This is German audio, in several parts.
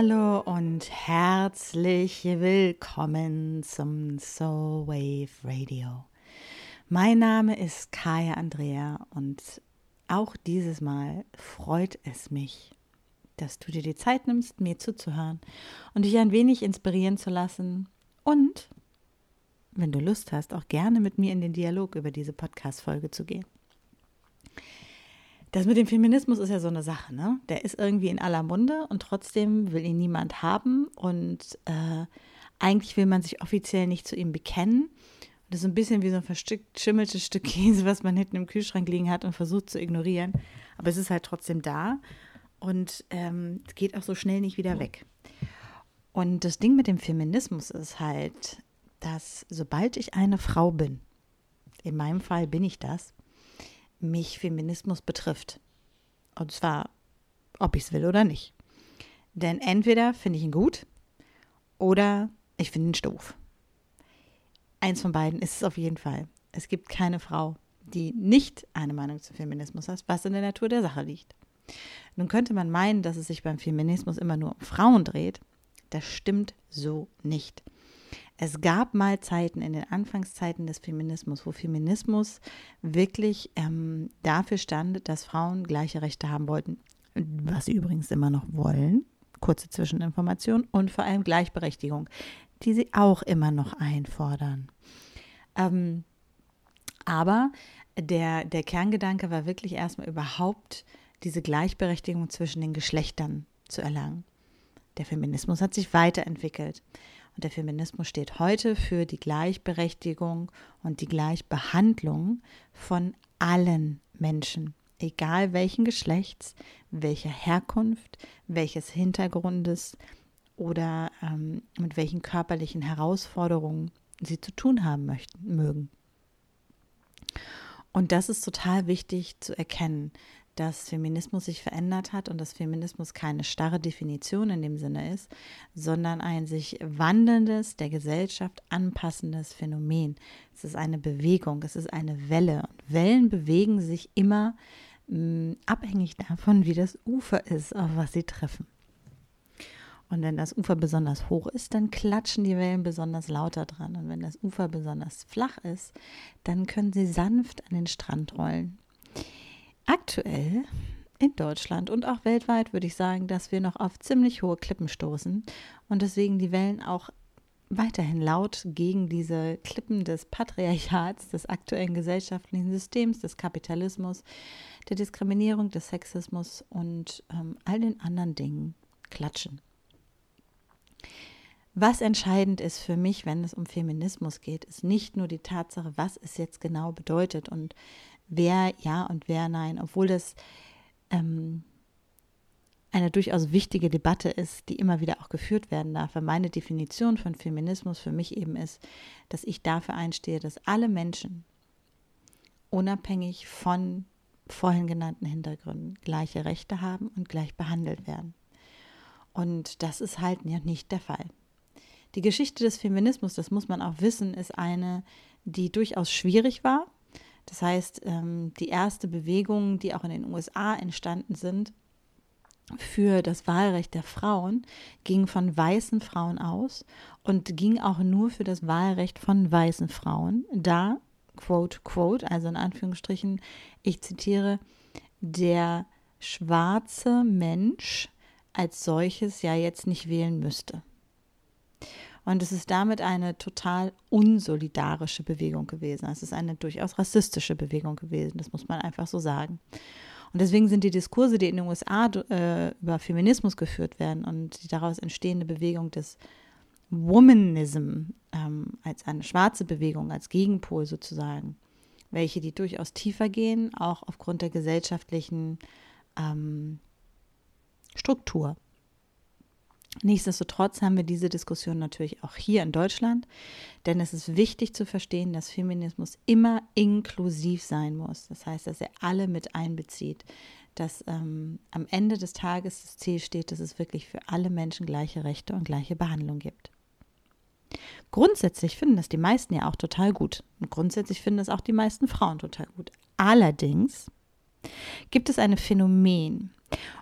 Hallo und herzlich willkommen zum Soul Wave Radio. Mein Name ist Kaya Andrea und auch dieses Mal freut es mich, dass du dir die Zeit nimmst, mir zuzuhören und dich ein wenig inspirieren zu lassen und, wenn du Lust hast, auch gerne mit mir in den Dialog über diese Podcast-Folge zu gehen. Das mit dem Feminismus ist ja so eine Sache, ne? Der ist irgendwie in aller Munde und trotzdem will ihn niemand haben und äh, eigentlich will man sich offiziell nicht zu ihm bekennen. Und das ist ein bisschen wie so ein verschimmeltes Stück Käse, was man hinten im Kühlschrank liegen hat und versucht zu ignorieren. Aber es ist halt trotzdem da und ähm, geht auch so schnell nicht wieder weg. Und das Ding mit dem Feminismus ist halt, dass sobald ich eine Frau bin, in meinem Fall bin ich das, mich Feminismus betrifft. Und zwar, ob ich es will oder nicht. Denn entweder finde ich ihn gut oder ich finde ihn doof. Eins von beiden ist es auf jeden Fall. Es gibt keine Frau, die nicht eine Meinung zum Feminismus hat, was in der Natur der Sache liegt. Nun könnte man meinen, dass es sich beim Feminismus immer nur um Frauen dreht. Das stimmt so nicht. Es gab mal Zeiten in den Anfangszeiten des Feminismus, wo Feminismus wirklich ähm, dafür stand, dass Frauen gleiche Rechte haben wollten, was sie übrigens immer noch wollen. Kurze Zwischeninformation und vor allem Gleichberechtigung, die sie auch immer noch einfordern. Ähm, aber der, der Kerngedanke war wirklich erstmal überhaupt diese Gleichberechtigung zwischen den Geschlechtern zu erlangen. Der Feminismus hat sich weiterentwickelt. Und der Feminismus steht heute für die Gleichberechtigung und die Gleichbehandlung von allen Menschen, egal welchen Geschlechts, welcher Herkunft, welches Hintergrundes oder ähm, mit welchen körperlichen Herausforderungen sie zu tun haben möchten, mögen. Und das ist total wichtig zu erkennen, dass Feminismus sich verändert hat und dass Feminismus keine starre Definition in dem Sinne ist, sondern ein sich wandelndes, der Gesellschaft anpassendes Phänomen. Es ist eine Bewegung, es ist eine Welle. Und Wellen bewegen sich immer mh, mm, abhängig davon, wie das Ufer ist, auf was sie treffen. Und wenn das Ufer besonders hoch ist, dann klatschen die Wellen besonders lauter dran. Und wenn das Ufer besonders flach ist, dann können sie sanft an den Strand rollen. Aktuell in Deutschland und auch weltweit würde ich sagen, dass wir noch auf ziemlich hohe Klippen stoßen und deswegen die Wellen auch weiterhin laut gegen diese Klippen des Patriarchats, des aktuellen gesellschaftlichen Systems, des Kapitalismus, der Diskriminierung, des Sexismus und ähm, all den anderen Dingen klatschen. Was entscheidend ist für mich, wenn es um Feminismus geht, ist nicht nur die Tatsache, was es jetzt genau bedeutet und wer ja und wer nein, obwohl das ähm, eine durchaus wichtige Debatte ist, die immer wieder auch geführt werden darf. Weil meine Definition von Feminismus für mich eben ist, dass ich dafür einstehe, dass alle Menschen unabhängig von vorhin genannten Hintergründen gleiche Rechte haben und gleich behandelt werden. Und das ist halt nicht der Fall. Die Geschichte des Feminismus, das muss man auch wissen, ist eine, die durchaus schwierig war, das heißt, ähm, die erste Bewegung, die auch in den USA entstanden sind, für das Wahlrecht der Frauen ging von weißen Frauen aus und ging auch nur für das Wahlrecht von weißen Frauen, da, quote, quote, also in Anführungsstrichen, ich zitiere, der schwarze Mensch als solches ja jetzt nicht wählen müsste. Und es ist damit eine total unsolidarische Bewegung gewesen. Es ist eine durchaus rassistische Bewegung gewesen, das muss man einfach so sagen. Und deswegen sind die Diskurse, die in den USA äh, über Feminismus geführt werden und die daraus entstehende Bewegung des Womanism ähm, als eine schwarze Bewegung, als Gegenpol sozusagen, welche die durchaus tiefer gehen, auch aufgrund der gesellschaftlichen ähm, Struktur. Nichtsdestotrotz haben wir diese Diskussion natürlich auch hier in Deutschland, denn es ist wichtig zu verstehen, dass Feminismus immer inklusiv sein muss. Das heißt, dass er alle mit einbezieht, dass ähm, am Ende des Tages das Ziel steht, dass es wirklich für alle Menschen gleiche Rechte und gleiche Behandlung gibt. Grundsätzlich finden das die meisten ja auch total gut. Und grundsätzlich finden das auch die meisten Frauen total gut. Allerdings gibt es ein Phänomen,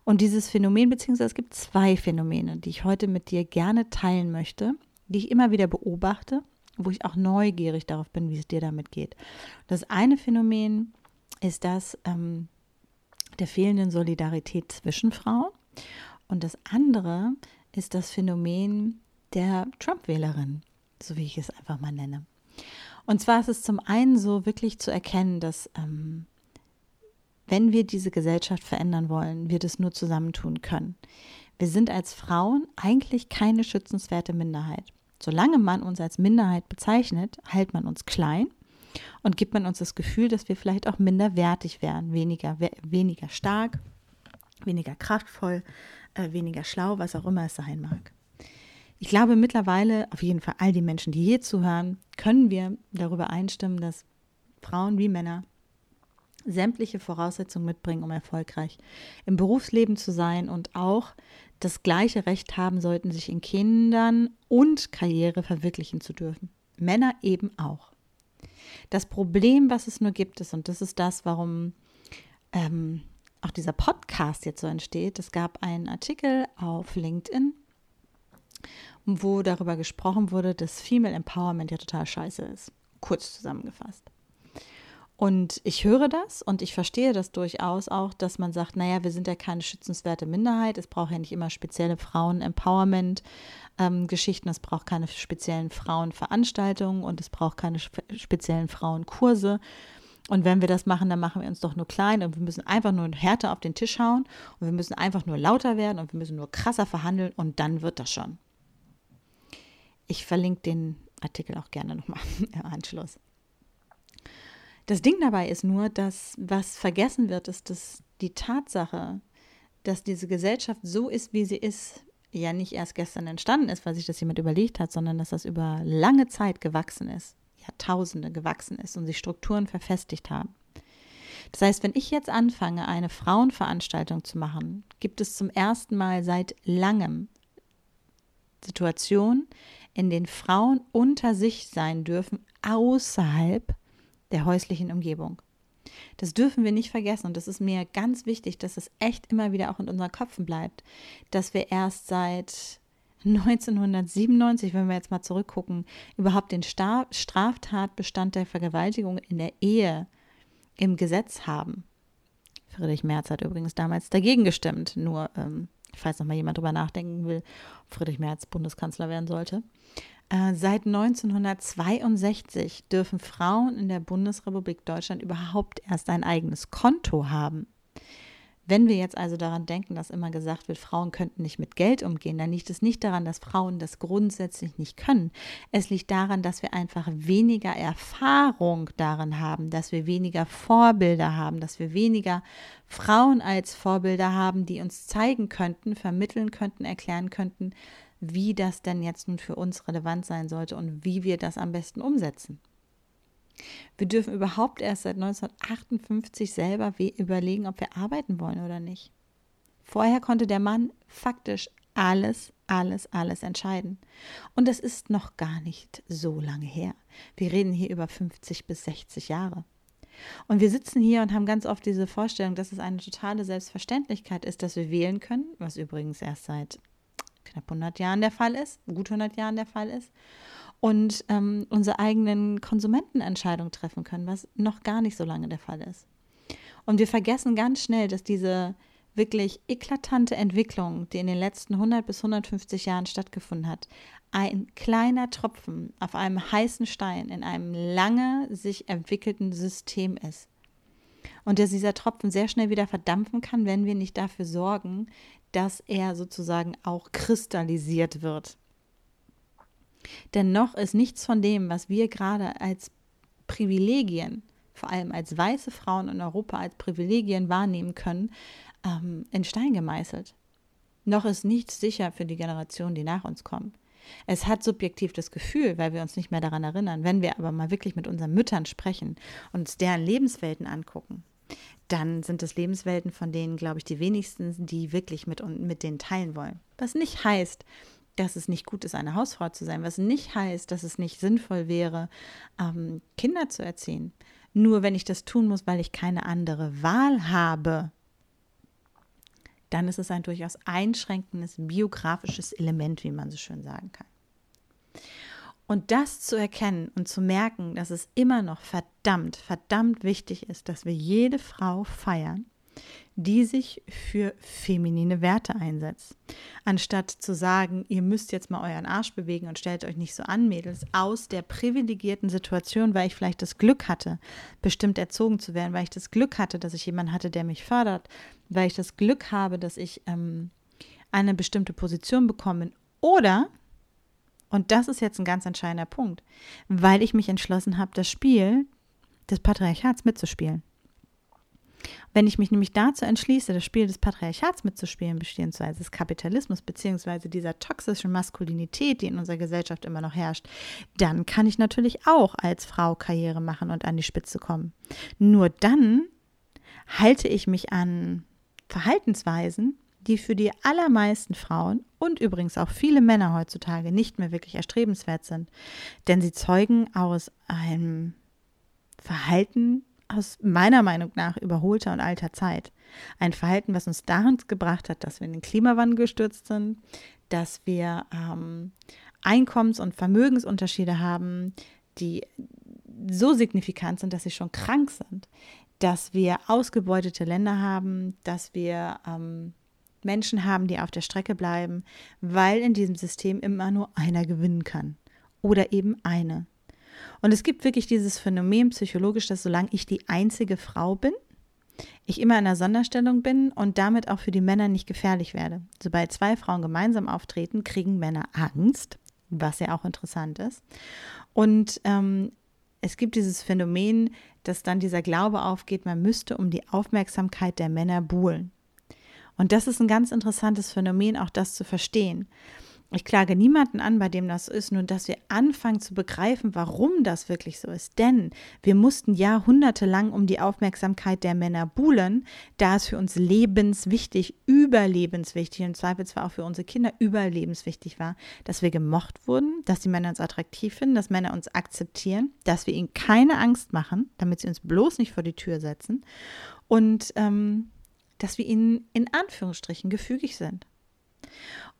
Und dieses Phänomen, beziehungsweise es gibt zwei Phänomene, die ich heute mit dir gerne teilen möchte, die ich immer wieder beobachte, wo ich auch neugierig darauf bin, wie es dir damit geht. Das eine Phänomen ist das ähm, der fehlenden Solidarität zwischen Frauen. Und das andere ist das Phänomen der Trump-Wählerin, so wie ich es einfach mal nenne. Und zwar ist es zum einen so wirklich zu erkennen, dass ähm, wenn wir diese Gesellschaft verändern wollen, wir das nur zusammentun können. Wir sind als Frauen eigentlich keine schützenswerte Minderheit. Solange man uns als Minderheit bezeichnet, hält man uns klein und gibt man uns das Gefühl, dass wir vielleicht auch minderwertig wären, weniger, weniger stark, weniger kraftvoll, äh, weniger schlau, was auch immer es sein mag. Ich glaube mittlerweile, auf jeden Fall all die Menschen, die hier zuhören, können wir darüber einstimmen, dass Frauen wie Männer sämtliche Voraussetzungen mitbringen, um erfolgreich im Berufsleben zu sein und auch das gleiche Recht haben sollten, sich in Kindern und Karriere verwirklichen zu dürfen. Männer eben auch. Das Problem, was es nur gibt, ist, und das ist das, warum ähm, auch dieser Podcast jetzt so entsteht, es gab einen Artikel auf LinkedIn, wo darüber gesprochen wurde, dass Female Empowerment ja total scheiße ist. Kurz zusammengefasst. Und ich höre das und ich verstehe das durchaus auch, dass man sagt, naja, wir sind ja keine schützenswerte Minderheit, es braucht ja nicht immer spezielle Frauen-Empowerment-Geschichten, ähm, es braucht keine speziellen Frauenveranstaltungen und es braucht keine speziellen Frauenkurse. Und wenn wir das machen, dann machen wir uns doch nur klein und wir müssen einfach nur härter auf den Tisch hauen und wir müssen einfach nur lauter werden und wir müssen nur krasser verhandeln und dann wird das schon. Ich verlinke den Artikel auch gerne nochmal im Anschluss. Das Ding dabei ist nur, dass was vergessen wird, ist, dass die Tatsache, dass diese Gesellschaft so ist, wie sie ist, ja nicht erst gestern entstanden ist, weil sich das jemand überlegt hat, sondern dass das über lange Zeit gewachsen ist, Jahrtausende gewachsen ist und sich Strukturen verfestigt haben. Das heißt, wenn ich jetzt anfange, eine Frauenveranstaltung zu machen, gibt es zum ersten Mal seit langem Situationen, in denen Frauen unter sich sein dürfen, außerhalb der häuslichen Umgebung. Das dürfen wir nicht vergessen und das ist mir ganz wichtig, dass es echt immer wieder auch in unseren Köpfen bleibt, dass wir erst seit 1997, wenn wir jetzt mal zurückgucken, überhaupt den Straftatbestand der Vergewaltigung in der Ehe im Gesetz haben. Friedrich Merz hat übrigens damals dagegen gestimmt, nur ähm, falls noch mal jemand drüber nachdenken will, ob Friedrich Merz Bundeskanzler werden sollte. Äh, seit 1962 dürfen Frauen in der Bundesrepublik Deutschland überhaupt erst ein eigenes Konto haben. Wenn wir jetzt also daran denken, dass immer gesagt wird, Frauen könnten nicht mit Geld umgehen, dann liegt es nicht daran, dass Frauen das grundsätzlich nicht können. Es liegt daran, dass wir einfach weniger Erfahrung darin haben, dass wir weniger Vorbilder haben, dass wir weniger Frauen als Vorbilder haben, die uns zeigen könnten, vermitteln könnten, erklären könnten, wie das denn jetzt nun für uns relevant sein sollte und wie wir das am besten umsetzen. Wir dürfen überhaupt erst seit 1958 selber überlegen, ob wir arbeiten wollen oder nicht. Vorher konnte der Mann faktisch alles, alles, alles entscheiden. Und das ist noch gar nicht so lange her. Wir reden hier über 50 bis 60 Jahre. Und wir sitzen hier und haben ganz oft diese Vorstellung, dass es eine totale Selbstverständlichkeit ist, dass wir wählen können, was übrigens erst seit knapp 100 Jahren der Fall ist, gut 100 Jahren der Fall ist, und ähm, unsere eigenen Konsumentenentscheidungen treffen können, was noch gar nicht so lange der Fall ist. Und wir vergessen ganz schnell, dass diese wirklich eklatante Entwicklung, die in den letzten 100 bis 150 Jahren stattgefunden hat, ein kleiner Tropfen auf einem heißen Stein in einem lange sich entwickelten System ist. Und dass dieser Tropfen sehr schnell wieder verdampfen kann, wenn wir nicht dafür sorgen, dass er sozusagen auch kristallisiert wird. Denn noch ist nichts von dem, was wir gerade als Privilegien, vor allem als weiße Frauen in Europa als Privilegien wahrnehmen können, ähm, in Stein gemeißelt. Noch ist nichts sicher für die Generation, die nach uns kommen. Es hat subjektiv das Gefühl, weil wir uns nicht mehr daran erinnern. Wenn wir aber mal wirklich mit unseren Müttern sprechen und uns deren Lebenswelten angucken, dann sind es Lebenswelten, von denen, glaube ich, die wenigsten, die wirklich mit, mit denen teilen wollen. Was nicht heißt, dass es nicht gut ist, eine Hausfrau zu sein, was nicht heißt, dass es nicht sinnvoll wäre, ähm, Kinder zu erziehen. Nur wenn ich das tun muss, weil ich keine andere Wahl habe, dann ist es ein durchaus einschränkendes biografisches Element, wie man so schön sagen kann. Und das zu erkennen und zu merken, dass es immer noch verdammt, verdammt wichtig ist, dass wir jede Frau feiern, die sich für feminine Werte einsetzt. Anstatt zu sagen, ihr müsst jetzt mal euren Arsch bewegen und stellt euch nicht so an, Mädels, aus der privilegierten Situation, weil ich vielleicht das Glück hatte, bestimmt erzogen zu werden, weil ich das Glück hatte, dass ich jemanden hatte, der mich fördert, weil ich das Glück habe, dass ich ähm, eine bestimmte Position bekomme. Oder, und das ist jetzt ein ganz entscheidender Punkt, weil ich mich entschlossen habe, das Spiel des Patriarchats mitzuspielen. Wenn ich mich nämlich dazu entschließe, das Spiel des Patriarchats mitzuspielen, beziehungsweise des Kapitalismus, beziehungsweise dieser toxischen Maskulinität, die in unserer Gesellschaft immer noch herrscht, dann kann ich natürlich auch als Frau Karriere machen und an die Spitze kommen. Nur dann halte ich mich an Verhaltensweisen, die für die allermeisten Frauen und übrigens auch viele Männer heutzutage nicht mehr wirklich erstrebenswert sind. Denn sie zeugen aus einem Verhalten, aus meiner Meinung nach überholter und alter Zeit. Ein Verhalten, was uns dahin gebracht hat, dass wir in den Klimawandel gestürzt sind, dass wir ähm, Einkommens- und Vermögensunterschiede haben, die so signifikant sind, dass sie schon krank sind, dass wir ausgebeutete Länder haben, dass wir ähm, Menschen haben, die auf der Strecke bleiben, weil in diesem System immer nur einer gewinnen kann oder eben eine. Und es gibt wirklich dieses Phänomen psychologisch, dass solange ich die einzige Frau bin, ich immer in einer Sonderstellung bin und damit auch für die Männer nicht gefährlich werde. Sobald zwei Frauen gemeinsam auftreten, kriegen Männer Angst, was ja auch interessant ist. Und ähm, es gibt dieses Phänomen, dass dann dieser Glaube aufgeht, man müsste um die Aufmerksamkeit der Männer buhlen. Und das ist ein ganz interessantes Phänomen, auch das zu verstehen. Ich klage niemanden an, bei dem das ist, nur dass wir anfangen zu begreifen, warum das wirklich so ist. Denn wir mussten jahrhundertelang um die Aufmerksamkeit der Männer buhlen, da es für uns lebenswichtig, überlebenswichtig, und im auch für unsere Kinder überlebenswichtig war, dass wir gemocht wurden, dass die Männer uns attraktiv finden, dass Männer uns akzeptieren, dass wir ihnen keine Angst machen, damit sie uns bloß nicht vor die Tür setzen und ähm, dass wir ihnen in Anführungsstrichen gefügig sind.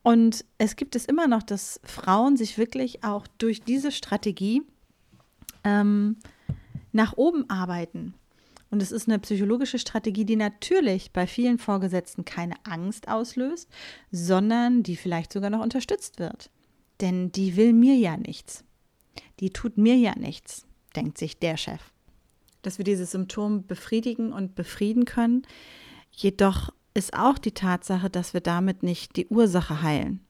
Und es gibt es immer noch, dass Frauen sich wirklich auch durch diese Strategie ähm, nach oben arbeiten. Und es ist eine psychologische Strategie, die natürlich bei vielen Vorgesetzten keine Angst auslöst, sondern die vielleicht sogar noch unterstützt wird. Denn die will mir ja nichts. Die tut mir ja nichts, denkt sich der Chef. Dass wir dieses Symptom befriedigen und befrieden können, jedoch ist auch die Tatsache, dass wir damit nicht die Ursache heilen.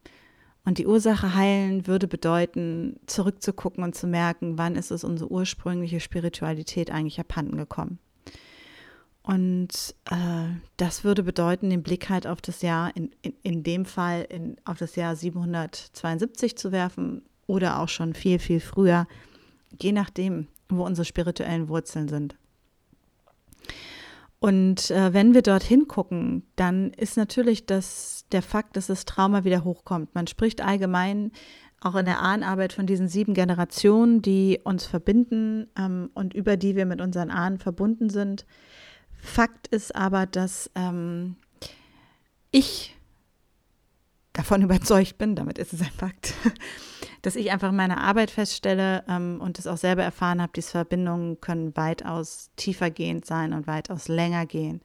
Und die Ursache heilen würde bedeuten, zurückzugucken und zu merken, wann ist es unsere ursprüngliche Spiritualität eigentlich abhanden gekommen. Und äh, das würde bedeuten, den Blick halt auf das Jahr, in, in, in dem Fall in, auf das Jahr 772 zu werfen oder auch schon viel, viel früher, je nachdem, wo unsere spirituellen Wurzeln sind. Und äh, wenn wir dorthin gucken, dann ist natürlich das, der Fakt, dass das Trauma wieder hochkommt. Man spricht allgemein auch in der Ahnenarbeit von diesen sieben Generationen, die uns verbinden ähm, und über die wir mit unseren Ahnen verbunden sind. Fakt ist aber, dass ähm, ich davon überzeugt bin, damit ist es ein Fakt, dass ich einfach in meiner Arbeit feststelle ähm, und es auch selber erfahren habe, diese Verbindungen können weitaus tiefergehend sein und weitaus länger gehen.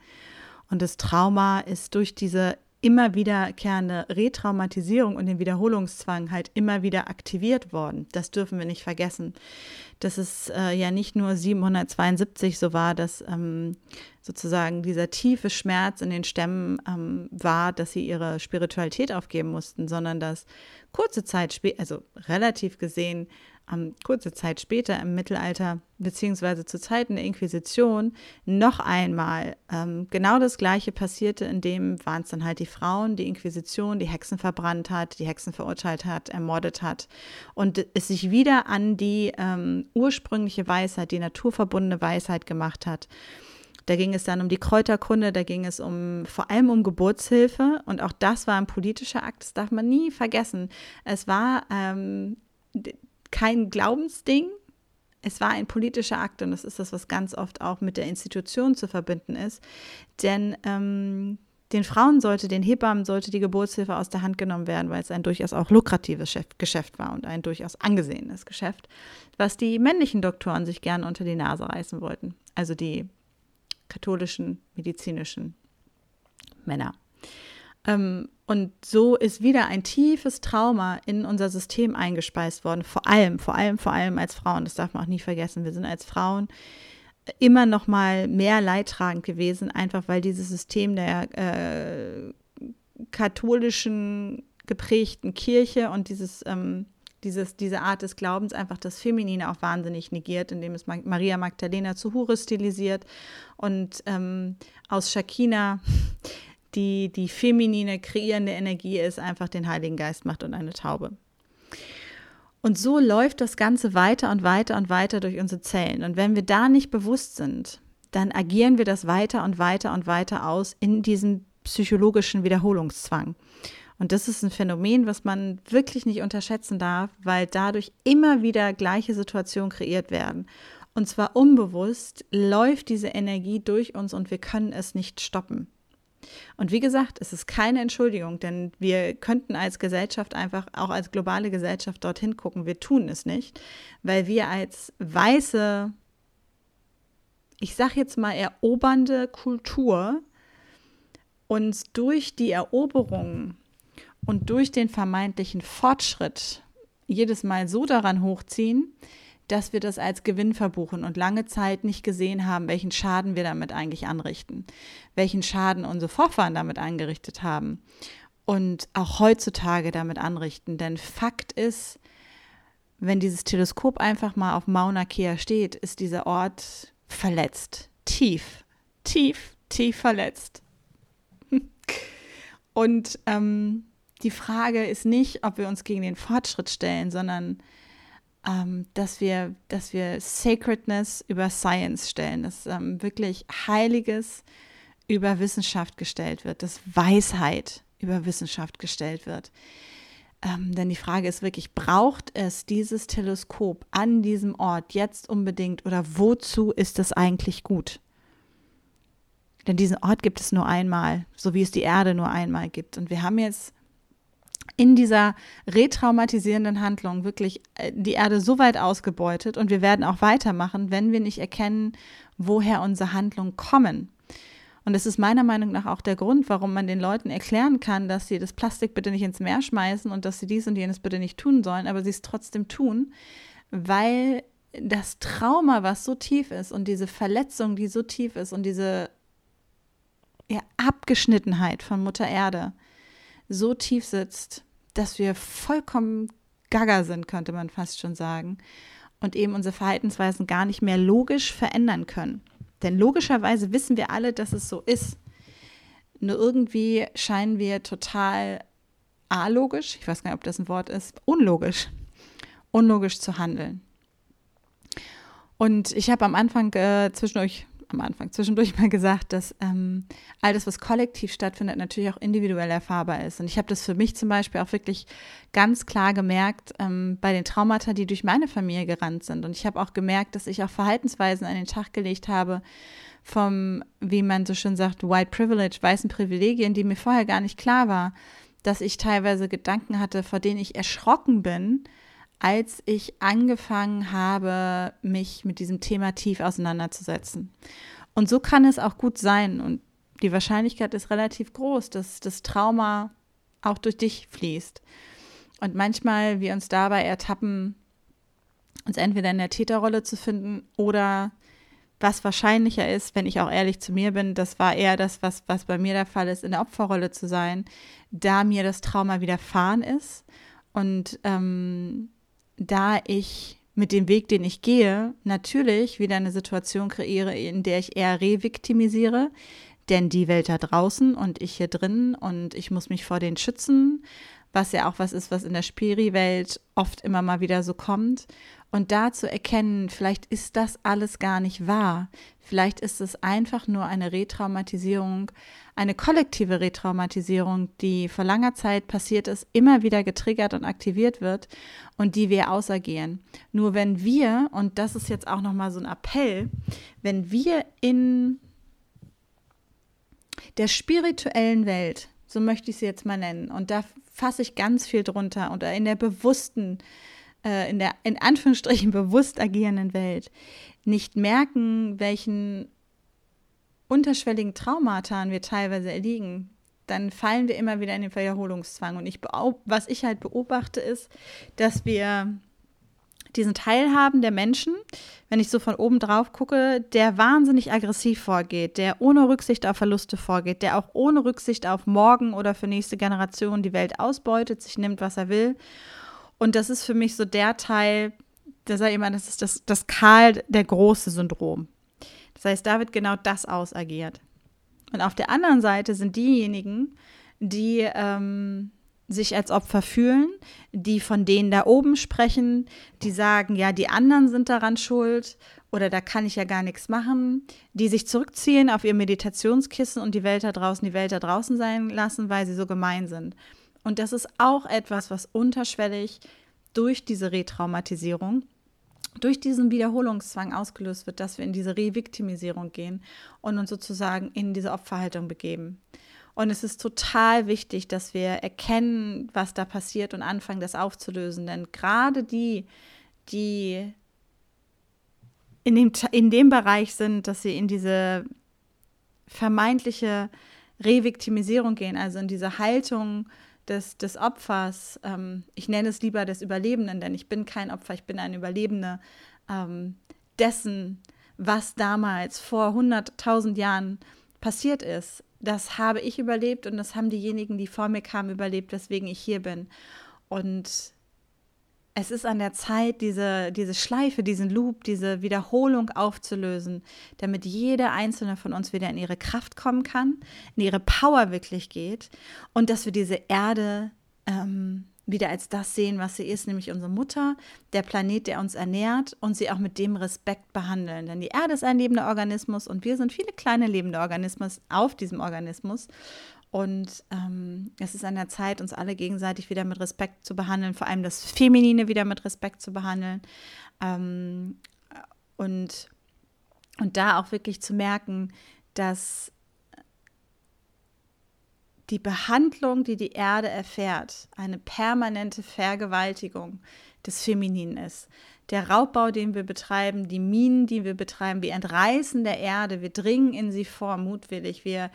Und das Trauma ist durch diese immer wiederkehrende Retraumatisierung und den Wiederholungszwang halt immer wieder aktiviert worden. Das dürfen wir nicht vergessen. Dass es äh, ja nicht nur 772 so war, dass ähm, sozusagen dieser tiefe Schmerz in den Stämmen ähm, war, dass sie ihre Spiritualität aufgeben mussten, sondern dass kurze Zeit später, also relativ gesehen, ähm, kurze Zeit später im Mittelalter, beziehungsweise zu Zeiten der Inquisition, noch einmal ähm, genau das Gleiche passierte, in dem waren es dann halt die Frauen, die Inquisition, die Hexen verbrannt hat, die Hexen verurteilt hat, ermordet hat und es sich wieder an die ähm, ursprüngliche Weisheit, die naturverbundene Weisheit gemacht hat. Da ging es dann um die Kräuterkunde, da ging es um vor allem um Geburtshilfe und auch das war ein politischer Akt, das darf man nie vergessen. Es war ähm, kein Glaubensding, es war ein politischer Akt und das ist das, was ganz oft auch mit der Institution zu verbinden ist. Denn ähm, den Frauen sollte, den Hebammen sollte die Geburtshilfe aus der Hand genommen werden, weil es ein durchaus auch lukratives Geschäft war und ein durchaus angesehenes Geschäft, was die männlichen Doktoren sich gerne unter die Nase reißen wollten. Also die katholischen, medizinischen Männer. Ähm, und so ist wieder ein tiefes Trauma in unser System eingespeist worden. Vor allem, vor allem, vor allem als Frauen. Das darf man auch nie vergessen. Wir sind als Frauen immer noch mal mehr leidtragend gewesen, einfach weil dieses System der äh, katholischen geprägten Kirche und dieses, ähm, dieses, diese Art des Glaubens einfach das Feminine auch wahnsinnig negiert, indem es Maria Magdalena zu Hure stilisiert und ähm, aus Shakina die, die feminine, kreierende Energie ist, einfach den Heiligen Geist macht und eine Taube. Und so läuft das Ganze weiter und weiter und weiter durch unsere Zellen. Und wenn wir da nicht bewusst sind, dann agieren wir das weiter und weiter und weiter aus in diesem psychologischen Wiederholungszwang. Und das ist ein Phänomen, was man wirklich nicht unterschätzen darf, weil dadurch immer wieder gleiche Situationen kreiert werden. Und zwar unbewusst läuft diese Energie durch uns und wir können es nicht stoppen. Und wie gesagt, es ist keine Entschuldigung, denn wir könnten als Gesellschaft einfach, auch als globale Gesellschaft dorthin gucken. Wir tun es nicht, weil wir als weiße, ich sage jetzt mal erobernde Kultur uns durch die Eroberung und durch den vermeintlichen Fortschritt jedes Mal so daran hochziehen, dass wir das als Gewinn verbuchen und lange Zeit nicht gesehen haben, welchen Schaden wir damit eigentlich anrichten, welchen Schaden unsere Vorfahren damit angerichtet haben und auch heutzutage damit anrichten. Denn Fakt ist, wenn dieses Teleskop einfach mal auf Mauna Kea steht, ist dieser Ort verletzt, tief, tief, tief verletzt. Und ähm, die Frage ist nicht, ob wir uns gegen den Fortschritt stellen, sondern ähm, dass, wir, dass wir Sacredness über Science stellen, dass ähm, wirklich Heiliges über Wissenschaft gestellt wird, dass Weisheit über Wissenschaft gestellt wird. Ähm, denn die Frage ist wirklich, braucht es dieses Teleskop an diesem Ort jetzt unbedingt oder wozu ist es eigentlich gut? Denn diesen Ort gibt es nur einmal, so wie es die Erde nur einmal gibt. Und wir haben jetzt in dieser retraumatisierenden Handlung wirklich äh, die Erde so weit ausgebeutet und wir werden auch weitermachen, wenn wir nicht erkennen, woher unsere Handlungen kommen. Und das ist meiner Meinung nach auch der Grund, warum man den Leuten erklären kann, dass sie das Plastik bitte nicht ins Meer schmeißen und dass sie dies und jenes bitte nicht tun sollen, aber sie es trotzdem tun, weil das Trauma, was so tief ist und diese Verletzung, die so tief ist und diese ja, Abgeschnittenheit von Mutter Erde, so tief sitzt, dass wir vollkommen gaga sind, könnte man fast schon sagen, und eben unsere Verhaltensweisen gar nicht mehr logisch verändern können. Denn logischerweise wissen wir alle, dass es so ist. Nur irgendwie scheinen wir total alogisch, ich weiß gar nicht, ob das ein Wort ist, unlogisch, unlogisch zu handeln. Und ich habe am Anfang äh, zwischendurch am Anfang zwischendurch mal gesagt, dass ähm, all das, was kollektiv stattfindet, natürlich auch individuell erfahrbar ist. Und ich habe das für mich zum Beispiel auch wirklich ganz klar gemerkt ähm, bei den Traumata, die durch meine Familie gerannt sind. Und ich habe auch gemerkt, dass ich auch Verhaltensweisen an den Tag gelegt habe vom, wie man so schön sagt, White Privilege, weißen Privilegien, die mir vorher gar nicht klar war, dass ich teilweise Gedanken hatte, vor denen ich erschrocken bin, als ich angefangen habe, mich mit diesem Thema tief auseinanderzusetzen. Und so kann es auch gut sein. Und die Wahrscheinlichkeit ist relativ groß, dass das Trauma auch durch dich fließt. Und manchmal wir uns dabei ertappen, uns entweder in der Täterrolle zu finden oder was wahrscheinlicher ist, wenn ich auch ehrlich zu mir bin, das war eher das, was, was bei mir der Fall ist, in der Opferrolle zu sein, da mir das Trauma widerfahren ist und ähm, da ich mit dem Weg, den ich gehe, natürlich wieder eine Situation kreiere, in der ich eher reviktimisiere, denn die Welt da draußen und ich hier drin und ich muss mich vor denen schützen, was ja auch was ist, was in der Spiri-Welt oft immer mal wieder so kommt. Und da zu erkennen, vielleicht ist das alles gar nicht wahr. Vielleicht ist es einfach nur eine Retraumatisierung, eine kollektive Retraumatisierung, die vor langer Zeit passiert ist, immer wieder getriggert und aktiviert wird und die wir ausagieren. Nur wenn wir, und das ist jetzt auch nochmal so ein Appell, wenn wir in der spirituellen Welt, so möchte ich sie jetzt mal nennen, und da fasse ich ganz viel drunter, oder in der bewussten, äh, in der in Anführungsstrichen bewusst agierenden Welt, nicht merken, welchen unterschwelligen Traumata wir teilweise erliegen, dann fallen wir immer wieder in den Wiederholungszwang. Und ich, was ich halt beobachte, ist, dass wir diesen Teil haben der Menschen, wenn ich so von oben drauf gucke, der wahnsinnig aggressiv vorgeht, der ohne Rücksicht auf Verluste vorgeht, der auch ohne Rücksicht auf morgen oder für nächste Generationen die Welt ausbeutet, sich nimmt, was er will. Und das ist für mich so der Teil, der sagt immer, das ist das, das Karl der große Syndrom. Das heißt, da wird genau das ausagiert. Und auf der anderen Seite sind diejenigen, die ähm, sich als Opfer fühlen, die von denen da oben sprechen, die sagen, ja, die anderen sind daran schuld oder da kann ich ja gar nichts machen, die sich zurückziehen auf ihr Meditationskissen und die Welt da draußen, die Welt da draußen sein lassen, weil sie so gemein sind. Und das ist auch etwas, was unterschwellig durch diese Retraumatisierung durch diesen Wiederholungszwang ausgelöst wird, dass wir in diese Reviktimisierung gehen und uns sozusagen in diese Opferhaltung begeben. Und es ist total wichtig, dass wir erkennen, was da passiert und anfangen, das aufzulösen. Denn gerade die, die in dem, in dem Bereich sind, dass sie in diese vermeintliche Reviktimisierung gehen, also in diese Haltung des, des Opfers, ähm, ich nenne es lieber des Überlebenden, denn ich bin kein Opfer, ich bin ein Überlebender ähm, dessen, was damals vor 100.000 Jahren passiert ist. Das habe ich überlebt und das haben diejenigen, die vor mir kamen, überlebt, weswegen ich hier bin. Und es ist an der Zeit, diese, diese Schleife, diesen Loop, diese Wiederholung aufzulösen, damit jede einzelne von uns wieder in ihre Kraft kommen kann, in ihre Power wirklich geht und dass wir diese Erde ähm, wieder als das sehen, was sie ist, nämlich unsere Mutter, der Planet, der uns ernährt und sie auch mit dem Respekt behandeln. Denn die Erde ist ein lebender Organismus und wir sind viele kleine lebende Organismen auf diesem Organismus. Und ähm, es ist an der Zeit, uns alle gegenseitig wieder mit Respekt zu behandeln, vor allem das Feminine wieder mit Respekt zu behandeln. Ähm, und, und da auch wirklich zu merken, dass die Behandlung, die die Erde erfährt, eine permanente Vergewaltigung des Femininen ist der Raubbau, den wir betreiben, die Minen, die wir betreiben, wir entreißen der Erde, wir dringen in sie vor, mutwillig, wir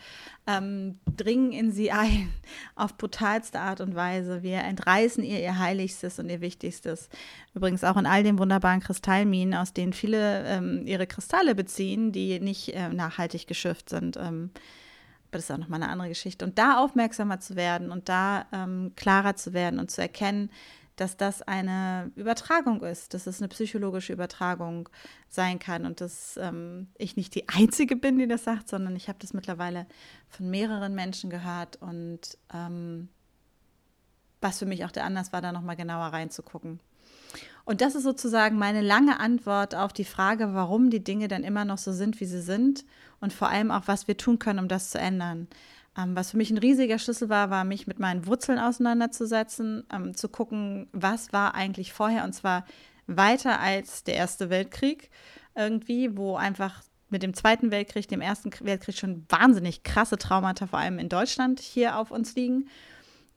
ähm, dringen in sie ein auf brutalste Art und Weise, wir entreißen ihr ihr Heiligstes und ihr Wichtigstes. Übrigens auch in all den wunderbaren Kristallminen, aus denen viele ähm, ihre Kristalle beziehen, die nicht äh, nachhaltig geschifft sind. Ähm, aber das ist auch nochmal eine andere Geschichte. Und da aufmerksamer zu werden und da ähm, klarer zu werden und zu erkennen, dass das eine Übertragung ist, dass es eine psychologische Übertragung sein kann und dass ähm, ich nicht die Einzige bin, die das sagt, sondern ich habe das mittlerweile von mehreren Menschen gehört und ähm, was für mich auch der Anlass war, da nochmal genauer reinzugucken. Und das ist sozusagen meine lange Antwort auf die Frage, warum die Dinge dann immer noch so sind, wie sie sind und vor allem auch, was wir tun können, um das zu ändern. Ähm, was für mich ein riesiger Schlüssel war, war mich mit meinen Wurzeln auseinanderzusetzen, ähm, zu gucken, was war eigentlich vorher und zwar weiter als der Erste Weltkrieg irgendwie, wo einfach mit dem Zweiten Weltkrieg, dem Ersten Weltkrieg schon wahnsinnig krasse Traumata, vor allem in Deutschland, hier auf uns liegen,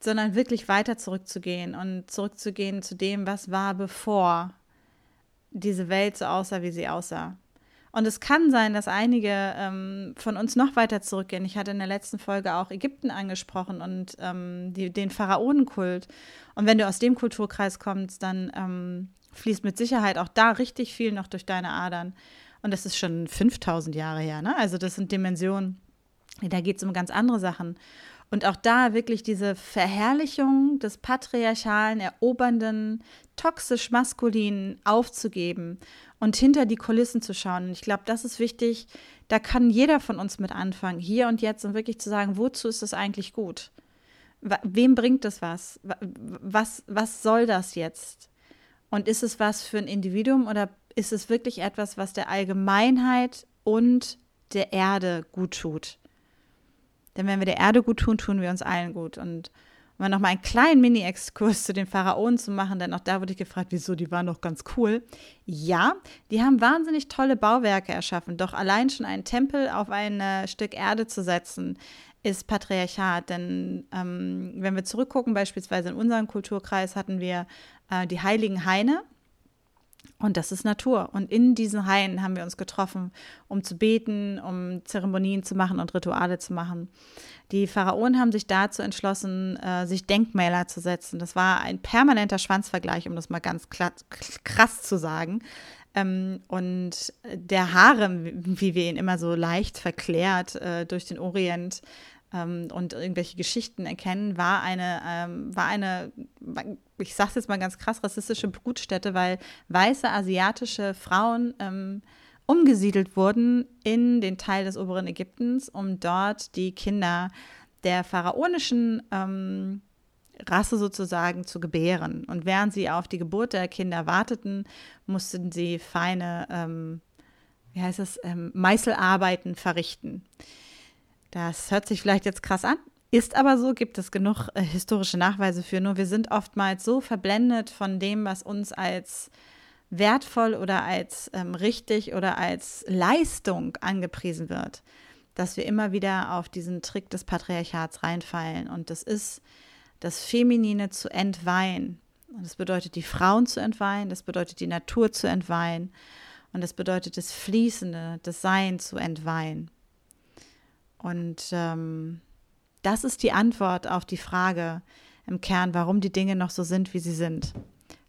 sondern wirklich weiter zurückzugehen und zurückzugehen zu dem, was war, bevor diese Welt so aussah, wie sie aussah. Und es kann sein, dass einige ähm, von uns noch weiter zurückgehen. Ich hatte in der letzten Folge auch Ägypten angesprochen und ähm, die, den Pharaonenkult. Und wenn du aus dem Kulturkreis kommst, dann ähm, fließt mit Sicherheit auch da richtig viel noch durch deine Adern. Und das ist schon 5000 Jahre her. Ne? Also das sind Dimensionen, da geht es um ganz andere Sachen. Und auch da wirklich diese Verherrlichung des patriarchalen, erobernden, toxisch maskulinen aufzugeben und hinter die Kulissen zu schauen. Und ich glaube, das ist wichtig. Da kann jeder von uns mit anfangen, hier und jetzt, und wirklich zu sagen, wozu ist das eigentlich gut? Wem bringt das was? Was, was soll das jetzt? Und ist es was für ein Individuum oder ist es wirklich etwas, was der Allgemeinheit und der Erde gut tut? Denn wenn wir der Erde gut tun, tun wir uns allen gut. Und um noch mal einen kleinen Mini-Exkurs zu den Pharaonen zu machen, denn auch da wurde ich gefragt, wieso, die waren doch ganz cool. Ja, die haben wahnsinnig tolle Bauwerke erschaffen, doch allein schon einen Tempel auf ein äh, Stück Erde zu setzen, ist Patriarchat. Denn ähm, wenn wir zurückgucken, beispielsweise in unserem Kulturkreis hatten wir äh, die heiligen Haine. Und das ist Natur. Und in diesen Hainen haben wir uns getroffen, um zu beten, um Zeremonien zu machen und Rituale zu machen. Die Pharaonen haben sich dazu entschlossen, äh, sich Denkmäler zu setzen. Das war ein permanenter Schwanzvergleich, um das mal ganz krass zu sagen. Ähm, und der Harem, wie wir ihn immer so leicht verklärt äh, durch den Orient ähm, und irgendwelche Geschichten erkennen, war eine, ähm, war eine, ich sage jetzt mal ganz krass, rassistische Brutstätte, weil weiße asiatische Frauen ähm, umgesiedelt wurden in den Teil des oberen Ägyptens, um dort die Kinder der pharaonischen ähm, Rasse sozusagen zu gebären. Und während sie auf die Geburt der Kinder warteten, mussten sie feine, ähm, wie heißt es, ähm, Meißelarbeiten verrichten. Das hört sich vielleicht jetzt krass an, ist aber so, gibt es genug äh, historische Nachweise für. Nur wir sind oftmals so verblendet von dem, was uns als wertvoll oder als ähm, richtig oder als Leistung angepriesen wird, dass wir immer wieder auf diesen Trick des Patriarchats reinfallen. Und das ist das Feminine zu entweihen. Und das bedeutet, die Frauen zu entweihen, das bedeutet, die Natur zu entweihen. Und das bedeutet, das Fließende, das Sein zu entweihen. Und ähm, das ist die Antwort auf die Frage im Kern, warum die Dinge noch so sind, wie sie sind.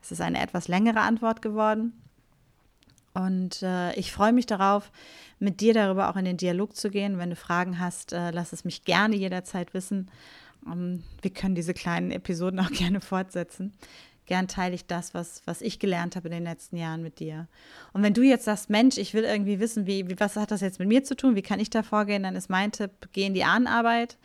Es ist eine etwas längere Antwort geworden. Und äh, ich freue mich darauf, mit dir darüber auch in den Dialog zu gehen. Wenn du Fragen hast, äh, lass es mich gerne jederzeit wissen. Um, ähm, wir können diese kleinen Episoden auch gerne fortsetzen. Gern teile ich das, was, was ich gelernt habe in den letzten Jahren mit dir. Und wenn du jetzt sagst, Mensch, ich will irgendwie wissen, wie, wie, was hat das jetzt mit mir zu tun, wie kann ich da vorgehen, dann ist mein Tipp, geh in die Ahnenarbeit.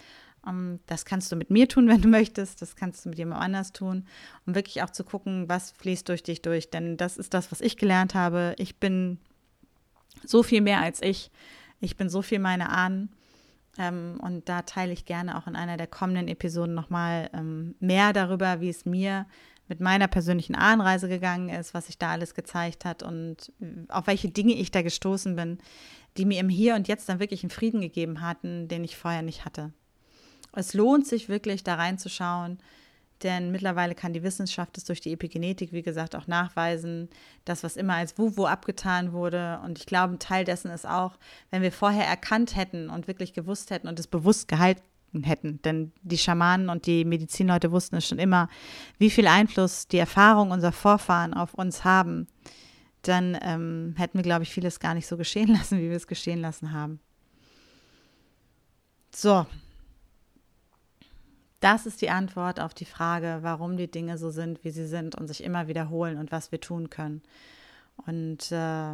Ähm, das kannst du mit mir tun, wenn du möchtest. Das kannst du mit jemand anders tun. Um wirklich auch zu gucken, was fließt durch dich durch. Denn das ist das, was ich gelernt habe. Ich bin so viel mehr als ich. Ich bin so viel meine Ahnen. Ähm, und da teile ich gerne auch in einer der kommenden Episoden nochmal ähm, mehr darüber, wie es mir mit meiner persönlichen Ahnenreise gegangen ist, was sich da alles gezeigt hat und auf welche Dinge ich da gestoßen bin, die mir im Hier und Jetzt dann wirklich einen Frieden gegeben hatten, den ich vorher nicht hatte. Es lohnt sich wirklich da reinzuschauen, denn mittlerweile kann die Wissenschaft es durch die Epigenetik, wie gesagt, auch nachweisen, das, was immer als Wuwu abgetan wurde. Und ich glaube, ein Teil dessen ist auch, wenn wir vorher erkannt hätten und wirklich gewusst hätten und es bewusst gehalten hätten. Denn die Schamanen und die Medizinleute wussten es schon immer, wie viel Einfluss die Erfahrung unserer Vorfahren auf uns haben. Dann ähm, hätten wir, glaube ich, vieles gar nicht so geschehen lassen, wie wir es geschehen lassen haben. So, das ist die Antwort auf die Frage, warum die Dinge so sind, wie sie sind und sich immer wiederholen und was wir tun können. Und äh,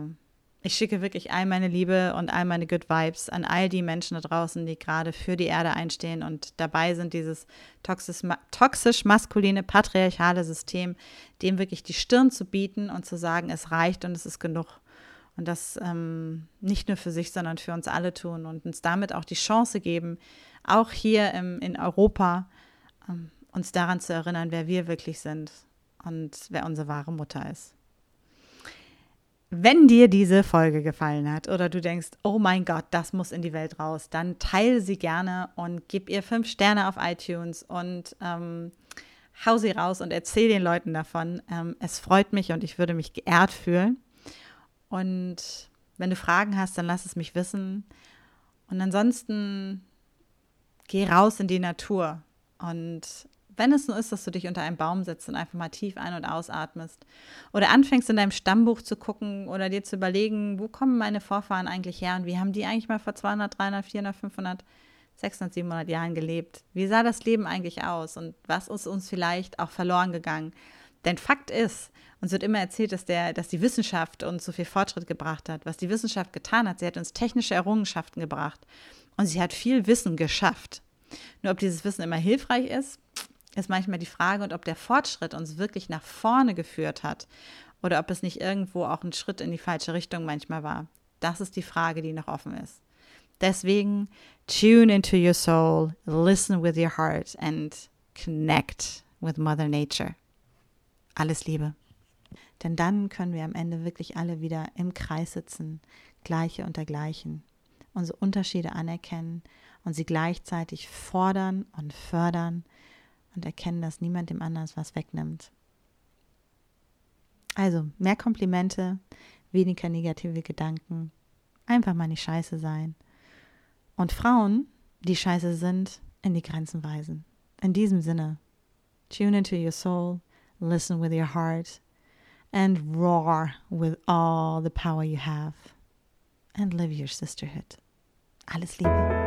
ich schicke wirklich all meine Liebe und all meine Good Vibes an all die Menschen da draußen, die gerade für die Erde einstehen und dabei sind, dieses toxisch-maskuline, patriarchale System, dem wirklich die Stirn zu bieten und zu sagen, es reicht und es ist genug. Und das ähm, nicht nur für sich, sondern für uns alle tun und uns damit auch die Chance geben, auch hier im, in Europa ähm, uns daran zu erinnern, wer wir wirklich sind und wer unsere wahre Mutter ist. Wenn dir diese Folge gefallen hat oder du denkst, oh mein Gott, das muss in die Welt raus, dann teile sie gerne und gib ihr fünf Sterne auf iTunes und ähm, hau sie raus und erzähl den Leuten davon. Ähm, es freut mich und ich würde mich geehrt fühlen. Und wenn du Fragen hast, dann lass es mich wissen. Und ansonsten geh raus in die Natur. Und wenn es nur ist, dass du dich unter einem Baum setzt und einfach mal tief ein- und ausatmest oder anfängst in deinem Stammbuch zu gucken oder dir zu überlegen, wo kommen meine Vorfahren eigentlich her und wie haben die eigentlich mal vor 200, 300, 400, 500, 600, 700 Jahren gelebt? Wie sah das Leben eigentlich aus und was ist uns vielleicht auch verloren gegangen? Denn Fakt ist, uns wird immer erzählt, dass, der, dass die Wissenschaft uns so viel Fortschritt gebracht hat. Was die Wissenschaft getan hat, sie hat uns technische Errungenschaften gebracht und sie hat viel Wissen geschafft. Nur ob dieses Wissen immer hilfreich ist, ist manchmal die Frage und ob der Fortschritt uns wirklich nach vorne geführt hat oder ob es nicht irgendwo auch ein Schritt in die falsche Richtung manchmal war. Das ist die Frage, die noch offen ist. Deswegen tune into your soul, listen with your heart and connect with Mother Nature. Alles Liebe. Denn dann können wir am Ende wirklich alle wieder im Kreis sitzen, Gleiche unter Gleichen, unsere Unterschiede anerkennen und sie gleichzeitig fordern und fördern und erkennen, dass niemand dem anderen was wegnimmt. Also mehr Komplimente, weniger negative Gedanken, einfach mal nicht scheiße sein. Und Frauen, die scheiße sind, in die Grenzen weisen. In diesem Sinne, tune into your soul, listen with your heart, and roar with all the power you have. And live your sisterhood. Alles Liebe.